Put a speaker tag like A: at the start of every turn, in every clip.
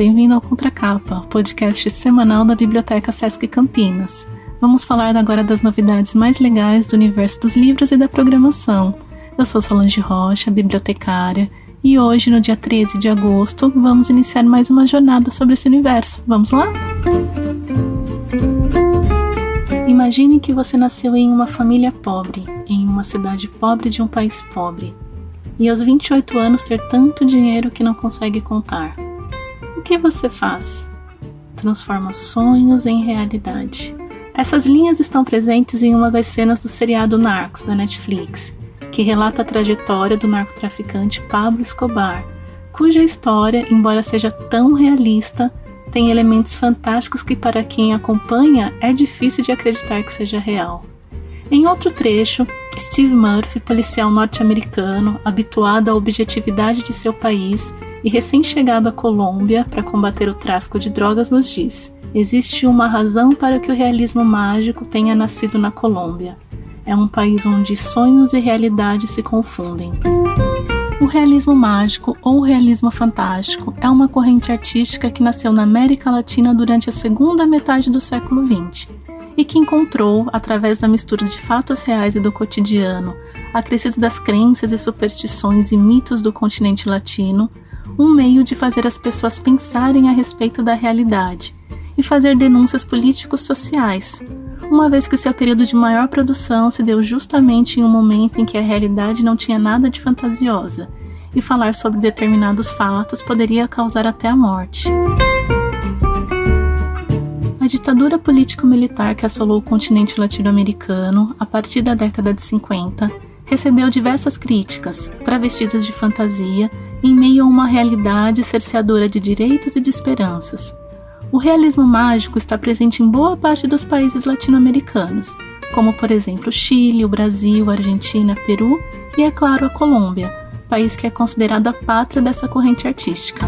A: bem-vindo ao Contracapa, podcast semanal da Biblioteca Sesc Campinas. Vamos falar agora das novidades mais legais do universo dos livros e da programação. Eu sou Solange Rocha, bibliotecária, e hoje, no dia 13 de agosto, vamos iniciar mais uma jornada sobre esse universo. Vamos lá? Imagine que você nasceu em uma família pobre, em uma cidade pobre de um país pobre, e aos 28 anos ter tanto dinheiro que não consegue contar. Que você faz? Transforma sonhos em realidade. Essas linhas estão presentes em uma das cenas do seriado Narcos da Netflix, que relata a trajetória do narcotraficante Pablo Escobar, cuja história, embora seja tão realista, tem elementos fantásticos que, para quem acompanha, é difícil de acreditar que seja real. Em outro trecho, Steve Murphy, policial norte-americano, habituado à objetividade de seu país, e recém-chegado à Colômbia para combater o tráfico de drogas, nos diz: existe uma razão para que o realismo mágico tenha nascido na Colômbia. É um país onde sonhos e realidade se confundem. O realismo mágico ou realismo fantástico é uma corrente artística que nasceu na América Latina durante a segunda metade do século XX e que encontrou, através da mistura de fatos reais e do cotidiano, acrescidos das crenças e superstições e mitos do continente latino, um meio de fazer as pessoas pensarem a respeito da realidade e fazer denúncias políticos sociais, uma vez que seu período de maior produção se deu justamente em um momento em que a realidade não tinha nada de fantasiosa, e falar sobre determinados fatos poderia causar até a morte. A ditadura político-militar que assolou o continente latino-americano a partir da década de 50 recebeu diversas críticas, travestidas de fantasia em meio a uma realidade cerceadora de direitos e de esperanças. O realismo mágico está presente em boa parte dos países latino-americanos, como por exemplo o Chile, o Brasil, a Argentina, Peru e, é claro, a Colômbia, país que é considerado a pátria dessa corrente artística.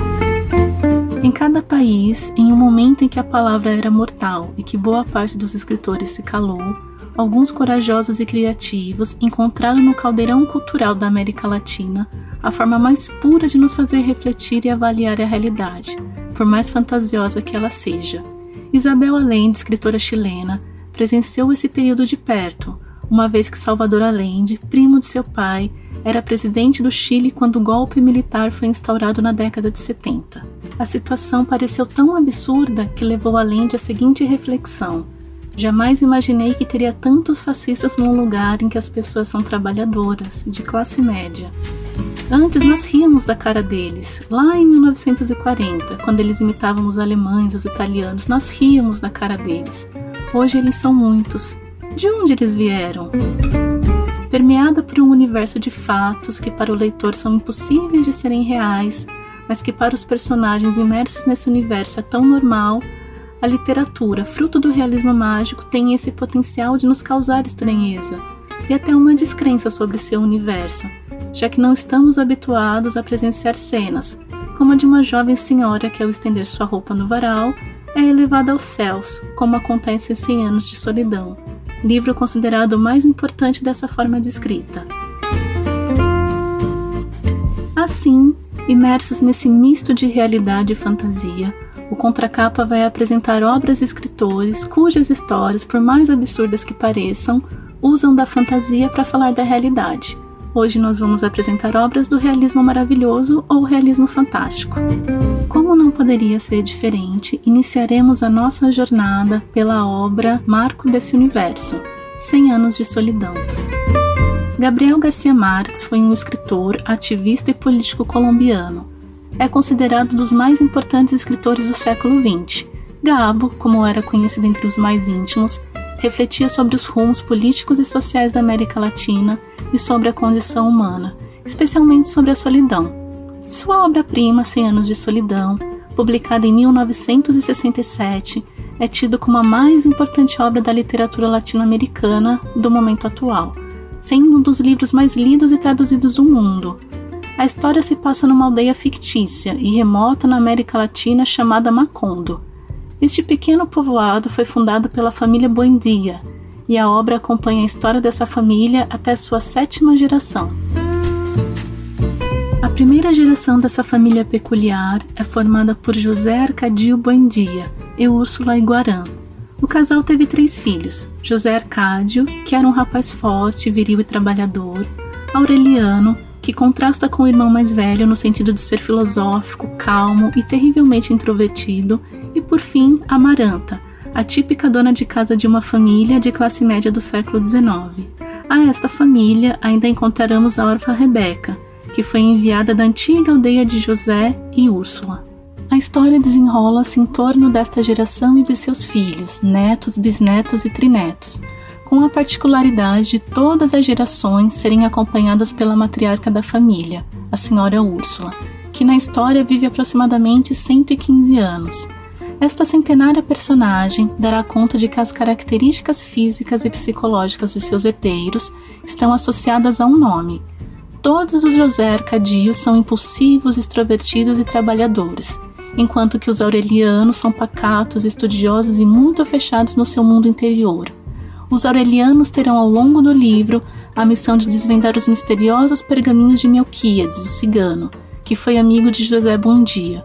A: Em cada país, em um momento em que a palavra era mortal e que boa parte dos escritores se calou, alguns corajosos e criativos encontraram no caldeirão cultural da América Latina a forma mais pura de nos fazer refletir e avaliar a realidade, por mais fantasiosa que ela seja. Isabel Allende, escritora chilena, presenciou esse período de perto, uma vez que Salvador Allende, primo de seu pai, era presidente do Chile quando o golpe militar foi instaurado na década de 70. A situação pareceu tão absurda que levou Allende à seguinte reflexão: Jamais imaginei que teria tantos fascistas num lugar em que as pessoas são trabalhadoras, de classe média. Antes nós ríamos da cara deles, lá em 1940, quando eles imitavam os alemães, os italianos, nós ríamos da cara deles. Hoje eles são muitos. De onde eles vieram? Permeada por um universo de fatos que para o leitor são impossíveis de serem reais, mas que para os personagens imersos nesse universo é tão normal, a literatura, fruto do realismo mágico, tem esse potencial de nos causar estranheza e até uma descrença sobre seu universo, já que não estamos habituados a presenciar cenas, como a de uma jovem senhora que, ao estender sua roupa no varal, é elevada aos céus, como acontece em Cem Anos de Solidão, livro considerado o mais importante dessa forma de escrita. Assim, imersos nesse misto de realidade e fantasia, o Contracapa vai apresentar obras e escritores cujas histórias, por mais absurdas que pareçam, usam da fantasia para falar da realidade. Hoje nós vamos apresentar obras do realismo maravilhoso ou realismo fantástico. Como não poderia ser diferente, iniciaremos a nossa jornada pela obra Marco desse Universo, 100 anos de solidão. Gabriel Garcia Marques foi um escritor, ativista e político colombiano é considerado dos mais importantes escritores do século XX. Gabo, como era conhecido entre os mais íntimos, refletia sobre os rumos políticos e sociais da América Latina e sobre a condição humana, especialmente sobre a solidão. Sua obra-prima, Cem Anos de Solidão, publicada em 1967, é tida como a mais importante obra da literatura latino-americana do momento atual, sendo um dos livros mais lidos e traduzidos do mundo, a história se passa numa aldeia fictícia e remota na América Latina chamada Macondo. Este pequeno povoado foi fundado pela família Buendia e a obra acompanha a história dessa família até sua sétima geração. A primeira geração dessa família peculiar é formada por José Arcadio Buendia e Úrsula Iguarã. O casal teve três filhos: José Arcádio, que era um rapaz forte, viril e trabalhador, Aureliano, que contrasta com o irmão mais velho no sentido de ser filosófico, calmo e terrivelmente introvertido, e por fim, Amaranta, a típica dona de casa de uma família de classe média do século XIX. A esta família ainda encontraremos a órfã Rebeca, que foi enviada da antiga aldeia de José e Úrsula. A história desenrola-se em torno desta geração e de seus filhos, netos, bisnetos e trinetos, com a particularidade de todas as gerações serem acompanhadas pela matriarca da família, a senhora Úrsula, que na história vive aproximadamente 115 anos. Esta centenária personagem dará conta de que as características físicas e psicológicas de seus herdeiros estão associadas a um nome. Todos os José Arcadios são impulsivos, extrovertidos e trabalhadores, enquanto que os aurelianos são pacatos, estudiosos e muito fechados no seu mundo interior. Os aurelianos terão ao longo do livro a missão de desvendar os misteriosos pergaminhos de Melquíades, o cigano, que foi amigo de José Bondia.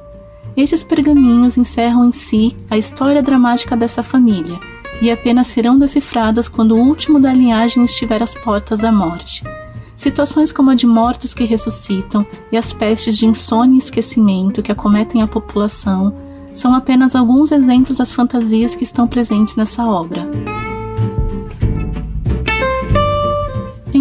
A: Estes pergaminhos encerram em si a história dramática dessa família e apenas serão decifradas quando o último da linhagem estiver às portas da morte. Situações como a de mortos que ressuscitam e as pestes de insônia e esquecimento que acometem a população são apenas alguns exemplos das fantasias que estão presentes nessa obra.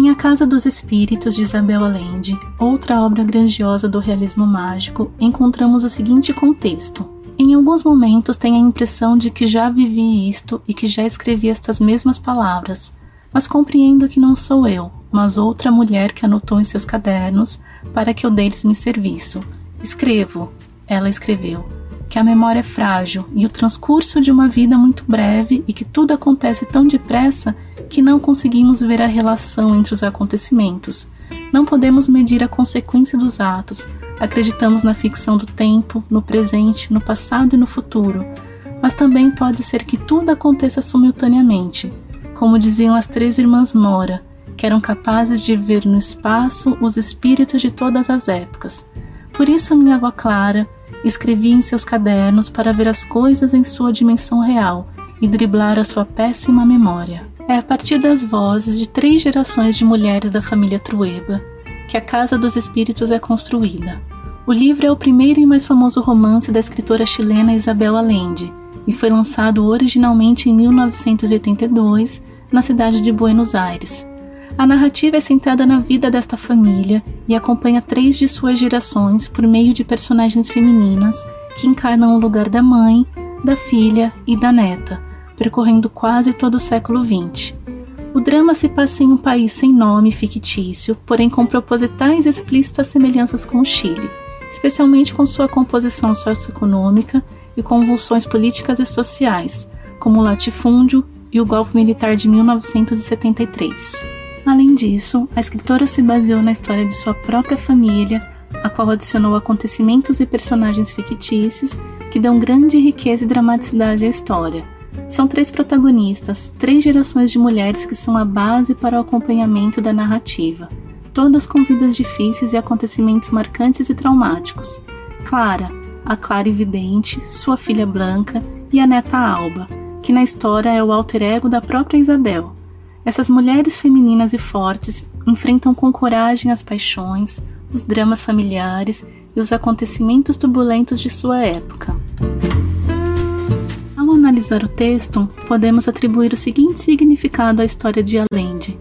A: Em A Casa dos Espíritos de Isabel Allende, outra obra grandiosa do realismo mágico, encontramos o seguinte contexto. Em alguns momentos tenho a impressão de que já vivi isto e que já escrevi estas mesmas palavras, mas compreendo que não sou eu, mas outra mulher que anotou em seus cadernos para que eu deles me serviço. Escrevo, ela escreveu, que a memória é frágil e o transcurso de uma vida muito breve e que tudo acontece tão depressa que não conseguimos ver a relação entre os acontecimentos. Não podemos medir a consequência dos atos. Acreditamos na ficção do tempo, no presente, no passado e no futuro. Mas também pode ser que tudo aconteça simultaneamente, como diziam as três irmãs Mora, que eram capazes de ver no espaço os espíritos de todas as épocas. Por isso, minha avó Clara escrevia em seus cadernos para ver as coisas em sua dimensão real e driblar a sua péssima memória. É a partir das vozes de três gerações de mulheres da família Trueba que a Casa dos Espíritos é construída. O livro é o primeiro e mais famoso romance da escritora chilena Isabel Allende e foi lançado originalmente em 1982 na cidade de Buenos Aires. A narrativa é centrada na vida desta família e acompanha três de suas gerações por meio de personagens femininas que encarnam o lugar da mãe, da filha e da neta, percorrendo quase todo o século XX. O drama se passa em um país sem nome fictício, porém com propositais e explícitas semelhanças com o Chile, especialmente com sua composição socioeconômica e convulsões políticas e sociais, como o latifúndio e o golpe militar de 1973. Além disso, a escritora se baseou na história de sua própria família, a qual adicionou acontecimentos e personagens fictícios que dão grande riqueza e dramaticidade à história são três protagonistas, três gerações de mulheres que são a base para o acompanhamento da narrativa, todas com vidas difíceis e acontecimentos marcantes e traumáticos. Clara, a Clara Evidente, sua filha Blanca e a neta Alba, que na história é o alter ego da própria Isabel. Essas mulheres femininas e fortes enfrentam com coragem as paixões, os dramas familiares e os acontecimentos turbulentos de sua época analisar o texto, podemos atribuir o seguinte significado à história de Allende.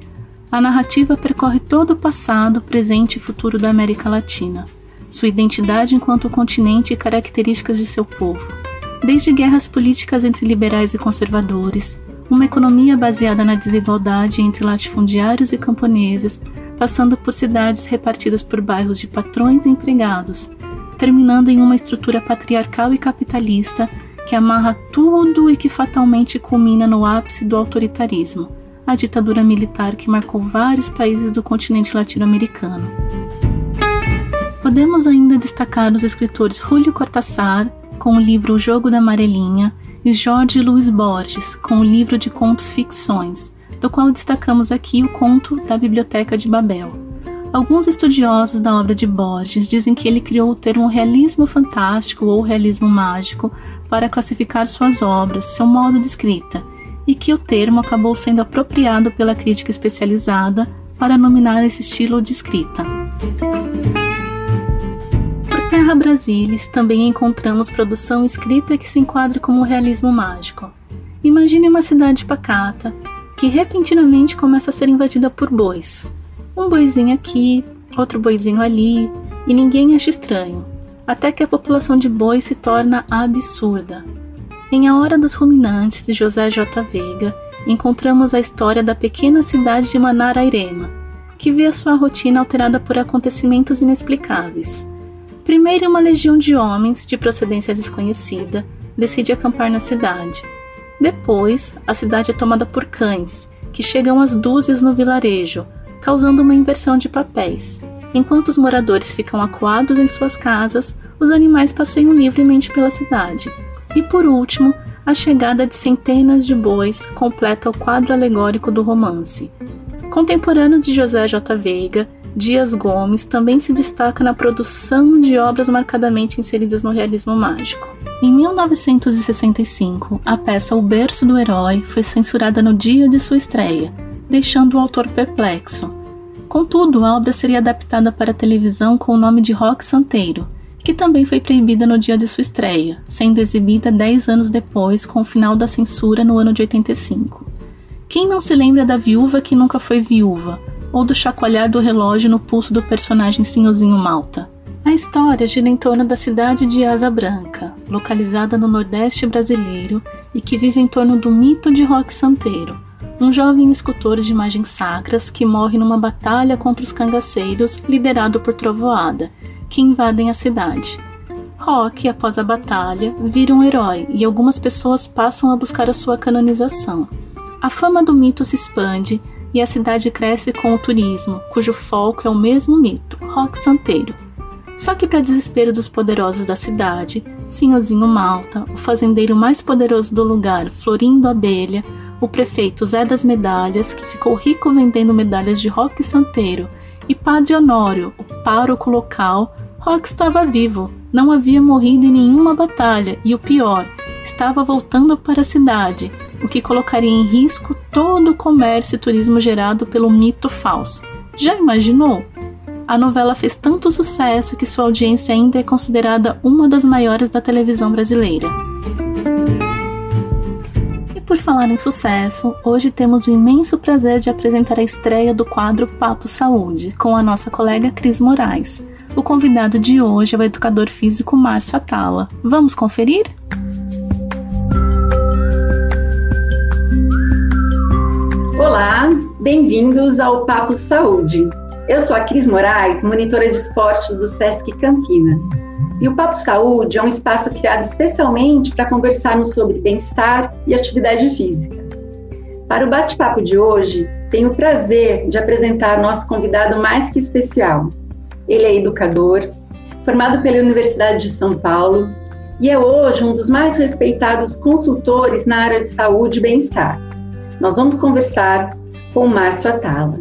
A: A narrativa percorre todo o passado, presente e futuro da América Latina, sua identidade enquanto continente e características de seu povo. Desde guerras políticas entre liberais e conservadores, uma economia baseada na desigualdade entre latifundiários e camponeses, passando por cidades repartidas por bairros de patrões e empregados, terminando em uma estrutura patriarcal e capitalista que amarra tudo e que fatalmente culmina no ápice do autoritarismo, a ditadura militar que marcou vários países do continente latino-americano. Podemos ainda destacar os escritores Julio Cortázar, com o livro O Jogo da Amarelinha, e Jorge Luiz Borges, com o livro de contos ficções, do qual destacamos aqui o conto da Biblioteca de Babel. Alguns estudiosos da obra de Borges dizem que ele criou o termo realismo fantástico ou realismo mágico para classificar suas obras, seu modo de escrita, e que o termo acabou sendo apropriado pela crítica especializada para nominar esse estilo de escrita. Por Terra Brasilis também encontramos produção escrita que se enquadra como realismo mágico. Imagine uma cidade pacata que repentinamente começa a ser invadida por bois. Um boizinho aqui, outro boizinho ali, e ninguém acha estranho, até que a população de bois se torna absurda. Em A Hora dos Ruminantes, de José J. Veiga, encontramos a história da pequena cidade de Manarairema, que vê a sua rotina alterada por acontecimentos inexplicáveis. Primeiro, uma legião de homens, de procedência desconhecida, decide acampar na cidade. Depois, a cidade é tomada por cães, que chegam às dúzias no vilarejo, causando uma inversão de papéis. Enquanto os moradores ficam acuados em suas casas, os animais passeiam livremente pela cidade. E por último, a chegada de centenas de bois completa o quadro alegórico do romance. Contemporâneo de José J. Veiga, Dias Gomes também se destaca na produção de obras marcadamente inseridas no realismo mágico. Em 1965, a peça O Berço do Herói foi censurada no dia de sua estreia, deixando o autor perplexo. Contudo, a obra seria adaptada para a televisão com o nome de Rock Santeiro, que também foi proibida no dia de sua estreia, sendo exibida dez anos depois, com o final da censura no ano de 85. Quem não se lembra da viúva que nunca foi viúva, ou do chacoalhar do relógio no pulso do personagem Senhorzinho Malta? A história gira em torno da cidade de Asa Branca, localizada no Nordeste brasileiro e que vive em torno do mito de Rock Santeiro, um jovem escultor de imagens sacras que morre numa batalha contra os cangaceiros liderado por Trovoada, que invadem a cidade. Rock, após a batalha, vira um herói e algumas pessoas passam a buscar a sua canonização. A fama do mito se expande e a cidade cresce com o turismo, cujo foco é o mesmo mito, Rock Santeiro. Só que, para desespero dos poderosos da cidade, Sinhozinho Malta, o fazendeiro mais poderoso do lugar, Florindo Abelha, o prefeito Zé das Medalhas, que ficou rico vendendo medalhas de Roque Santeiro, e Padre Honório, o pároco local, Roque estava vivo, não havia morrido em nenhuma batalha e o pior, estava voltando para a cidade, o que colocaria em risco todo o comércio e turismo gerado pelo mito falso. Já imaginou? A novela fez tanto sucesso que sua audiência ainda é considerada uma das maiores da televisão brasileira. Por falar em sucesso, hoje temos o imenso prazer de apresentar a estreia do quadro Papo Saúde com a nossa colega Cris Moraes. O convidado de hoje é o educador físico Márcio Atala. Vamos conferir?
B: Olá, bem-vindos ao Papo Saúde. Eu sou a Cris Moraes, monitora de esportes do SESC Campinas. E o Papo Saúde é um espaço criado especialmente para conversarmos sobre bem-estar e atividade física. Para o bate-papo de hoje, tenho o prazer de apresentar nosso convidado mais que especial. Ele é educador, formado pela Universidade de São Paulo e é hoje um dos mais respeitados consultores na área de saúde e bem-estar. Nós vamos conversar com o Márcio Atala.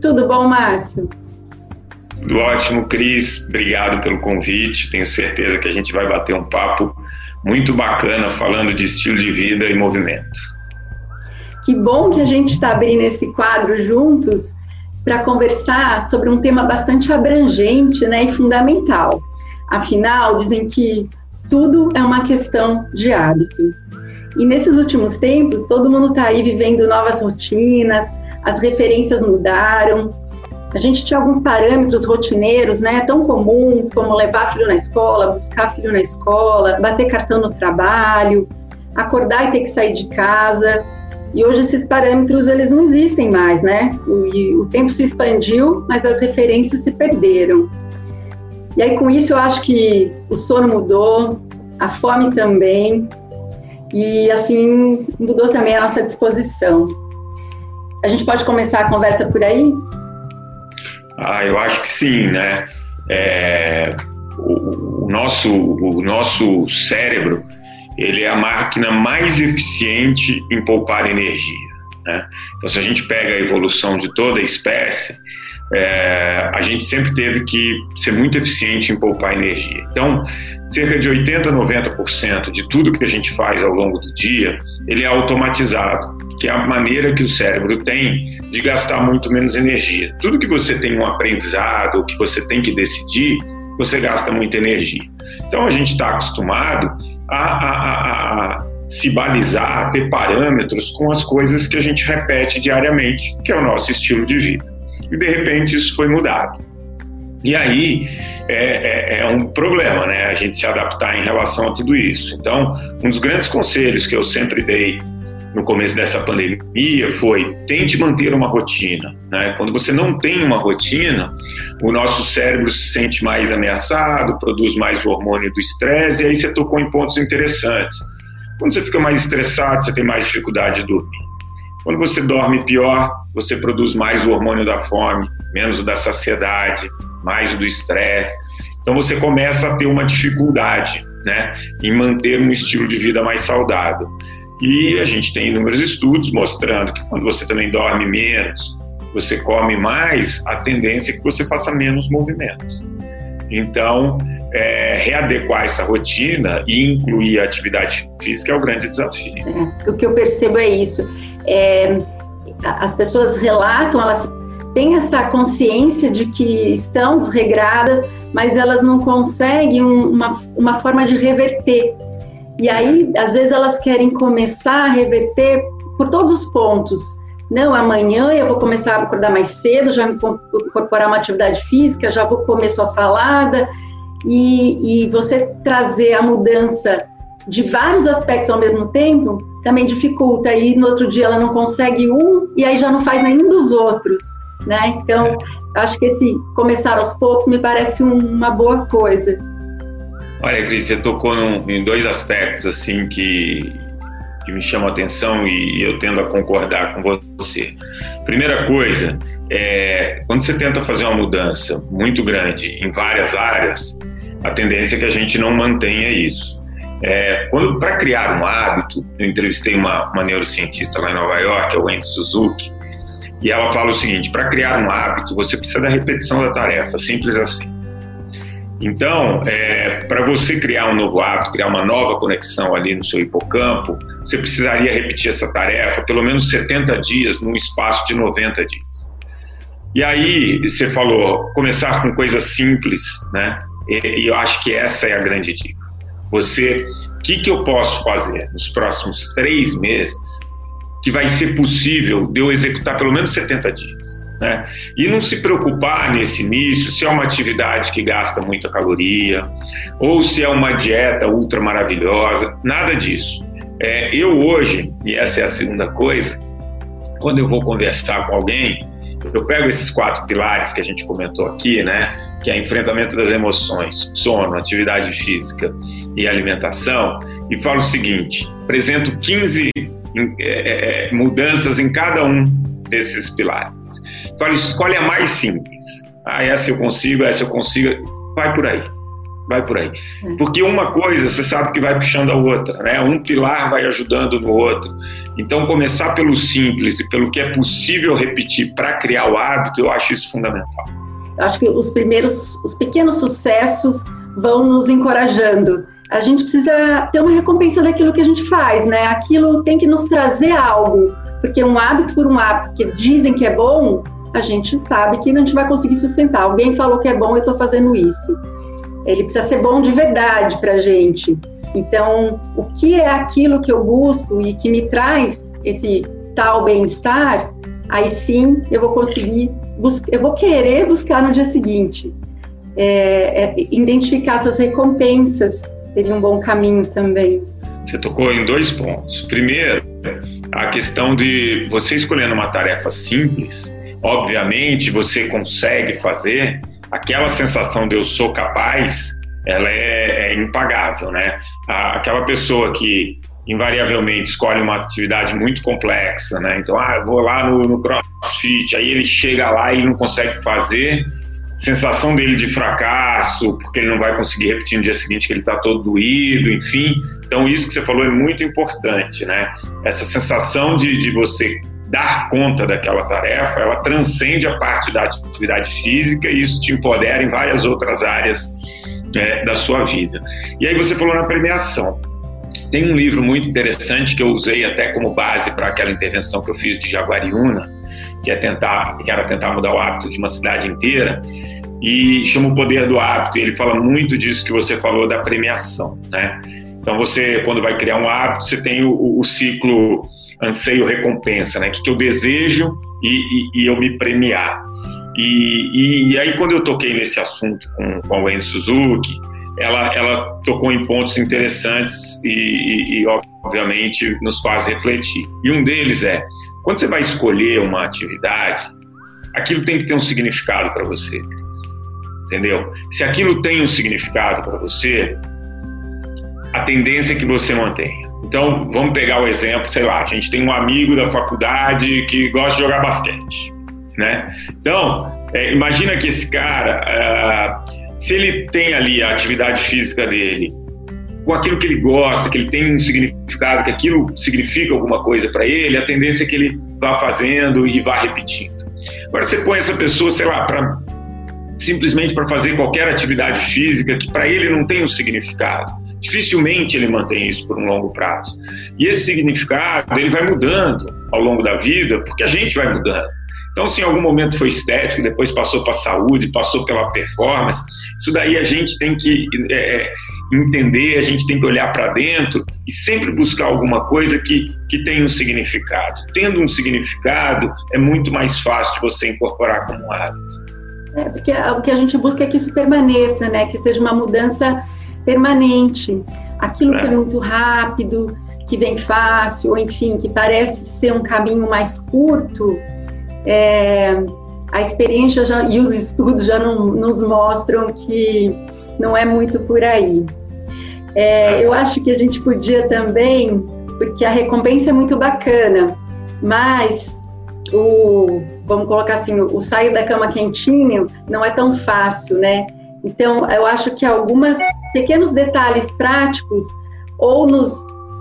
B: Tudo bom, Márcio?
C: Ótimo, Cris. Obrigado pelo convite. Tenho certeza que a gente vai bater um papo muito bacana falando de estilo de vida e movimento.
B: Que bom que a gente está abrindo esse quadro juntos para conversar sobre um tema bastante abrangente né, e fundamental. Afinal, dizem que tudo é uma questão de hábito. E nesses últimos tempos, todo mundo está aí vivendo novas rotinas, as referências mudaram, a gente tinha alguns parâmetros rotineiros, né, tão comuns como levar filho na escola, buscar filho na escola, bater cartão no trabalho, acordar e ter que sair de casa. E hoje esses parâmetros eles não existem mais, né? O, o tempo se expandiu, mas as referências se perderam. E aí com isso eu acho que o sono mudou, a fome também, e assim mudou também a nossa disposição. A gente pode começar a conversa por aí?
C: Ah, eu acho que sim, né? É, o, o, nosso, o nosso cérebro ele é a máquina mais eficiente em poupar energia. Né? Então, se a gente pega a evolução de toda a espécie, é, a gente sempre teve que ser muito eficiente em poupar energia. Então, cerca de 80, 90% de tudo que a gente faz ao longo do dia, ele é automatizado, que é a maneira que o cérebro tem de gastar muito menos energia. Tudo que você tem um aprendizado, que você tem que decidir, você gasta muita energia. Então, a gente está acostumado a, a, a, a se balizar, a ter parâmetros com as coisas que a gente repete diariamente, que é o nosso estilo de vida e de repente isso foi mudado. E aí é, é, é, um problema, né? A gente se adaptar em relação a tudo isso. Então, um dos grandes conselhos que eu sempre dei no começo dessa pandemia foi tente manter uma rotina. Né? Quando você não tem uma rotina, o nosso cérebro se sente mais ameaçado, produz mais o hormônio do estresse, e aí você tocou em pontos interessantes. Quando você fica mais estressado, você tem mais dificuldade de dormir. Quando você dorme pior, você produz mais o hormônio da fome, menos o da saciedade, mais o do estresse. Então você começa a ter uma dificuldade né, em manter um estilo de vida mais saudável. E a gente tem inúmeros estudos mostrando que quando você também dorme menos, você come mais, a tendência é que você faça menos movimentos. Então, é, readequar essa rotina e incluir a atividade física é o grande desafio.
B: É, o que eu percebo é isso. É, as pessoas relatam, elas têm essa consciência de que estão desregradas, mas elas não conseguem uma, uma forma de reverter. E aí, às vezes, elas querem começar a reverter por todos os pontos. Não, amanhã eu vou começar a acordar mais cedo, já incorporar uma atividade física, já vou comer sua salada, e, e você trazer a mudança de vários aspectos ao mesmo tempo também dificulta. E no outro dia ela não consegue um e aí já não faz nenhum dos outros, né? Então, acho que esse começar aos poucos me parece uma boa coisa.
C: Olha, Cris, você tocou num, em dois aspectos assim que, que me chamam a atenção e eu tendo a concordar com você. Primeira coisa, é, quando você tenta fazer uma mudança muito grande em várias áreas, a tendência é que a gente não mantenha isso. É, para criar um hábito, eu entrevistei uma, uma neurocientista lá em Nova York, a Wendy Suzuki, e ela fala o seguinte: para criar um hábito, você precisa da repetição da tarefa, simples assim. Então, é, para você criar um novo hábito, criar uma nova conexão ali no seu hipocampo, você precisaria repetir essa tarefa pelo menos 70 dias num espaço de 90 dias. E aí, você falou, começar com coisas simples, né? E eu acho que essa é a grande dica. Você, o que, que eu posso fazer nos próximos três meses que vai ser possível de eu executar pelo menos 70 dias? Né? E não se preocupar nesse início se é uma atividade que gasta muita caloria ou se é uma dieta ultra maravilhosa, nada disso. É, eu hoje, e essa é a segunda coisa, quando eu vou conversar com alguém, eu pego esses quatro pilares que a gente comentou aqui, né? Que é enfrentamento das emoções, sono, atividade física e alimentação, e falo o seguinte: apresento 15 é, é, mudanças em cada um desses pilares. Falo, escolhe a mais simples. Ah, essa eu consigo, essa eu consigo. Vai por aí vai por aí. É. Porque uma coisa você sabe que vai puxando a outra, né? Um pilar vai ajudando no outro. Então, começar pelo simples e pelo que é possível repetir para criar o hábito, eu acho isso fundamental.
B: Acho que os primeiros, os pequenos sucessos vão nos encorajando. A gente precisa ter uma recompensa daquilo que a gente faz, né? Aquilo tem que nos trazer algo, porque um hábito por um hábito que dizem que é bom, a gente sabe que a gente vai conseguir sustentar. Alguém falou que é bom, eu estou fazendo isso ele precisa ser bom de verdade para a gente. Então, o que é aquilo que eu busco e que me traz esse tal bem-estar, aí sim eu vou conseguir, eu vou querer buscar no dia seguinte. É, é, identificar essas recompensas seria um bom caminho também.
C: Você tocou em dois pontos. Primeiro, a questão de você escolhendo uma tarefa simples, obviamente você consegue fazer, aquela sensação de eu sou capaz, ela é, é impagável, né? aquela pessoa que invariavelmente escolhe uma atividade muito complexa, né? Então, ah, vou lá no, no CrossFit, aí ele chega lá e não consegue fazer, sensação dele de fracasso, porque ele não vai conseguir repetir no dia seguinte que ele está todo doído, enfim. Então, isso que você falou é muito importante, né? Essa sensação de, de você dar conta daquela tarefa, ela transcende a parte da atividade física e isso te empodera em várias outras áreas é, da sua vida. E aí você falou na premiação. Tem um livro muito interessante que eu usei até como base para aquela intervenção que eu fiz de Jaguariúna, que é tentar, que era tentar mudar o hábito de uma cidade inteira, e chama o poder do hábito. E ele fala muito disso que você falou da premiação, né? Então você, quando vai criar um hábito, você tem o, o ciclo anseio recompensa, né? O que eu desejo e, e, e eu me premiar. E, e, aí quando eu toquei nesse assunto com, com a Wayne Suzuki, ela, ela tocou em pontos interessantes e, e, obviamente nos faz refletir. E um deles é, quando você vai escolher uma atividade, aquilo tem que ter um significado para você, entendeu? Se aquilo tem um significado para você, a tendência é que você mantenha. Então, vamos pegar o exemplo, sei lá, a gente tem um amigo da faculdade que gosta de jogar basquete, né? Então, é, imagina que esse cara, uh, se ele tem ali a atividade física dele, com aquilo que ele gosta, que ele tem um significado, que aquilo significa alguma coisa para ele, a tendência é que ele vá fazendo e vá repetindo. Agora, você põe essa pessoa, sei lá, para simplesmente para fazer qualquer atividade física que para ele não tem um significado dificilmente ele mantém isso por um longo prazo. E esse significado ele vai mudando ao longo da vida, porque a gente vai mudando. Então, se em algum momento foi estético, depois passou para a saúde, passou pela performance, isso daí a gente tem que é, é entender, a gente tem que olhar para dentro e sempre buscar alguma coisa que, que tenha um significado. Tendo um significado, é muito mais fácil de você incorporar como um hábito.
B: É, porque o que a gente busca é que isso permaneça, né? que seja uma mudança permanente. Aquilo é. que é muito rápido, que vem fácil, ou enfim, que parece ser um caminho mais curto, é, a experiência já, e os estudos já não, nos mostram que não é muito por aí. É, eu acho que a gente podia também, porque a recompensa é muito bacana, mas o, vamos colocar assim, o, o sair da cama quentinho não é tão fácil, né? Então, eu acho que alguns pequenos detalhes práticos ou nos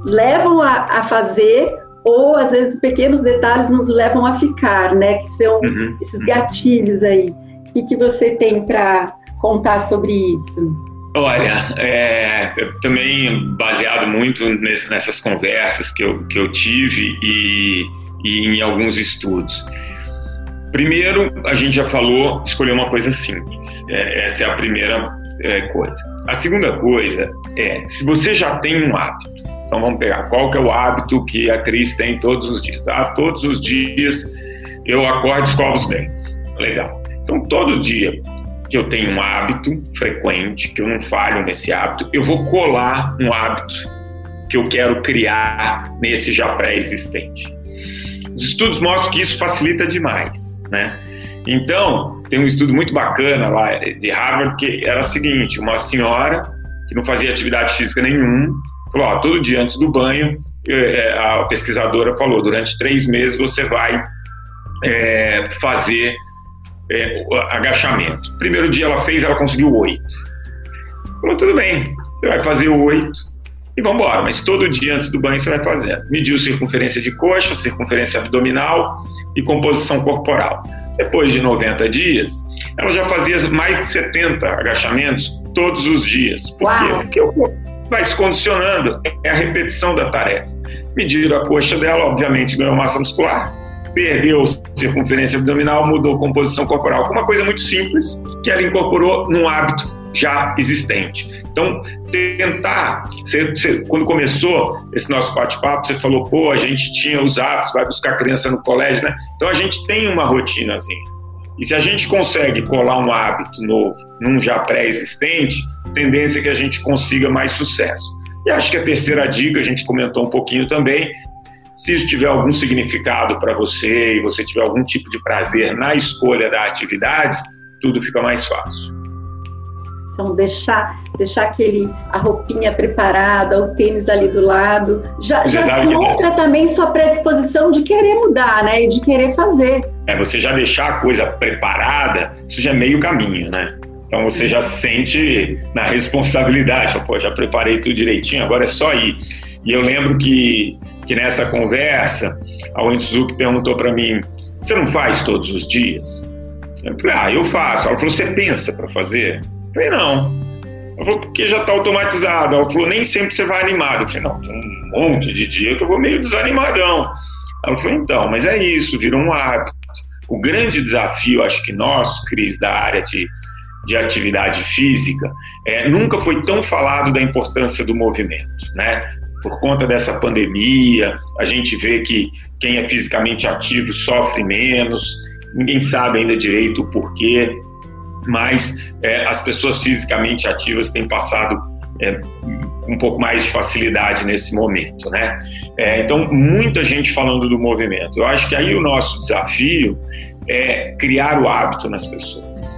B: levam a, a, fazer, ou às vezes pequenos detalhes nos levam a ficar, né? Que são uhum. esses gatilhos aí. O que, que você tem para contar sobre isso?
C: Olha, é, também baseado muito nesse, nessas conversas que eu, que eu tive e, e em alguns estudos. Primeiro, a gente já falou, escolher uma coisa simples. É, essa é a primeira é, coisa. A segunda coisa é, se você já tem um hábito, então vamos pegar, qual que é o hábito que a Cris tem todos os dias? Ah, todos os dias eu acordo e escovo os dentes. Legal. Então, todo dia que eu tenho um hábito frequente, que eu não falho nesse hábito, eu vou colar um hábito que eu quero criar nesse já pré-existente. Os estudos mostram que isso facilita demais né? Então, tem um estudo muito bacana lá de Harvard que era o seguinte: uma senhora que não fazia atividade física nenhuma, falou: ó, todo dia antes do banho, é, é, a pesquisadora falou: durante três meses você vai é, fazer é, agachamento. Primeiro dia ela fez, ela conseguiu oito. Falou: tudo bem, você vai fazer oito e vamos embora. Mas todo dia antes do banho você vai fazendo. Mediu circunferência de coxa, circunferência abdominal e composição corporal. Depois de 90 dias, ela já fazia mais de 70 agachamentos todos os dias. Por Uau. quê? Porque o corpo vai se condicionando, é a repetição da tarefa. Mediram a coxa dela, obviamente ganhou massa muscular, perdeu circunferência abdominal, mudou composição corporal. Uma coisa muito simples que ela incorporou num hábito já existente. Então, tentar, você, você, quando começou esse nosso bate-papo, você falou, pô, a gente tinha os hábitos, vai buscar criança no colégio, né? Então, a gente tem uma rotinazinha. E se a gente consegue colar um hábito novo num já pré-existente, tendência é que a gente consiga mais sucesso. E acho que a terceira dica, a gente comentou um pouquinho também, se isso tiver algum significado para você e você tiver algum tipo de prazer na escolha da atividade, tudo fica mais fácil.
B: Então, deixar, deixar aquele, a roupinha preparada, o tênis ali do lado, já, já demonstra também sua predisposição de querer mudar, né? E de querer fazer.
C: É, você já deixar a coisa preparada, isso já é meio caminho, né? Então você já sente na responsabilidade, pô, já preparei tudo direitinho, agora é só ir. E eu lembro que, que nessa conversa, a Wendy Suzuki perguntou para mim: você não faz todos os dias? Eu falei, ah, eu faço. Ela falou, você pensa para fazer? Eu falei, não. Ela falou, porque já está automatizado. Ela falou, nem sempre você vai animado. Eu falei, não, tem um monte de dia que eu vou meio desanimadão. Ela falou, então, mas é isso, virou um hábito. O grande desafio, acho que nós, Cris, da área de, de atividade física, é, nunca foi tão falado da importância do movimento, né? Por conta dessa pandemia, a gente vê que quem é fisicamente ativo sofre menos, ninguém sabe ainda direito o porquê, mas é, as pessoas fisicamente ativas têm passado é, um pouco mais de facilidade nesse momento, né? É, então, muita gente falando do movimento. Eu acho que aí o nosso desafio é criar o hábito nas pessoas,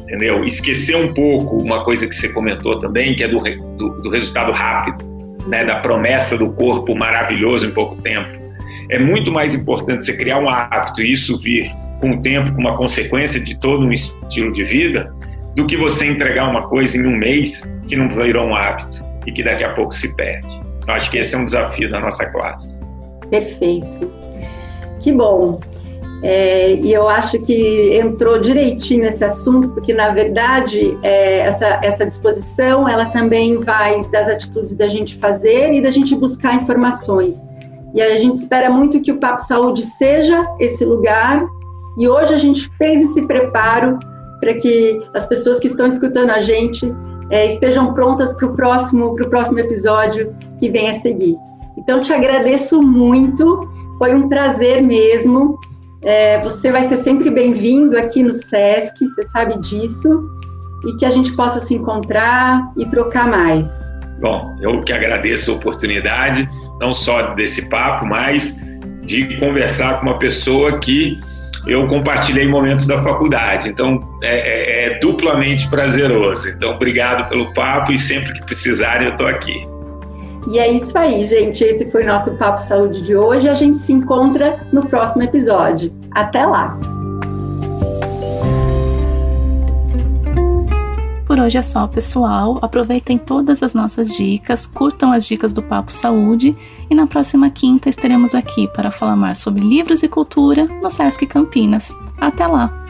C: entendeu? Esquecer um pouco uma coisa que você comentou também, que é do, do, do resultado rápido, né? Da promessa do corpo maravilhoso em pouco tempo é muito mais importante você criar um hábito e isso vir com o tempo, com uma consequência de todo um estilo de vida, do que você entregar uma coisa em um mês que não virou um hábito e que daqui a pouco se perde. Eu acho que esse é um desafio da nossa classe.
B: Perfeito. Que bom. É, e eu acho que entrou direitinho esse assunto, porque na verdade é, essa, essa disposição ela também vai das atitudes da gente fazer e da gente buscar informações. E a gente espera muito que o Papo Saúde seja esse lugar. E hoje a gente fez esse preparo para que as pessoas que estão escutando a gente é, estejam prontas para o próximo, próximo episódio que vem a seguir. Então, te agradeço muito, foi um prazer mesmo. É, você vai ser sempre bem-vindo aqui no SESC, você sabe disso, e que a gente possa se encontrar e trocar mais.
C: Bom, eu que agradeço a oportunidade não só desse papo, mas de conversar com uma pessoa que eu compartilhei momentos da faculdade. Então, é, é, é duplamente prazeroso. Então, obrigado pelo papo e sempre que precisarem, eu estou aqui.
B: E é isso aí, gente. Esse foi o nosso Papo Saúde de hoje. A gente se encontra no próximo episódio. Até lá!
A: Por hoje é só, pessoal. Aproveitem todas as nossas dicas, curtam as dicas do Papo Saúde e na próxima quinta estaremos aqui para falar mais sobre livros e cultura no Sesc Campinas. Até lá!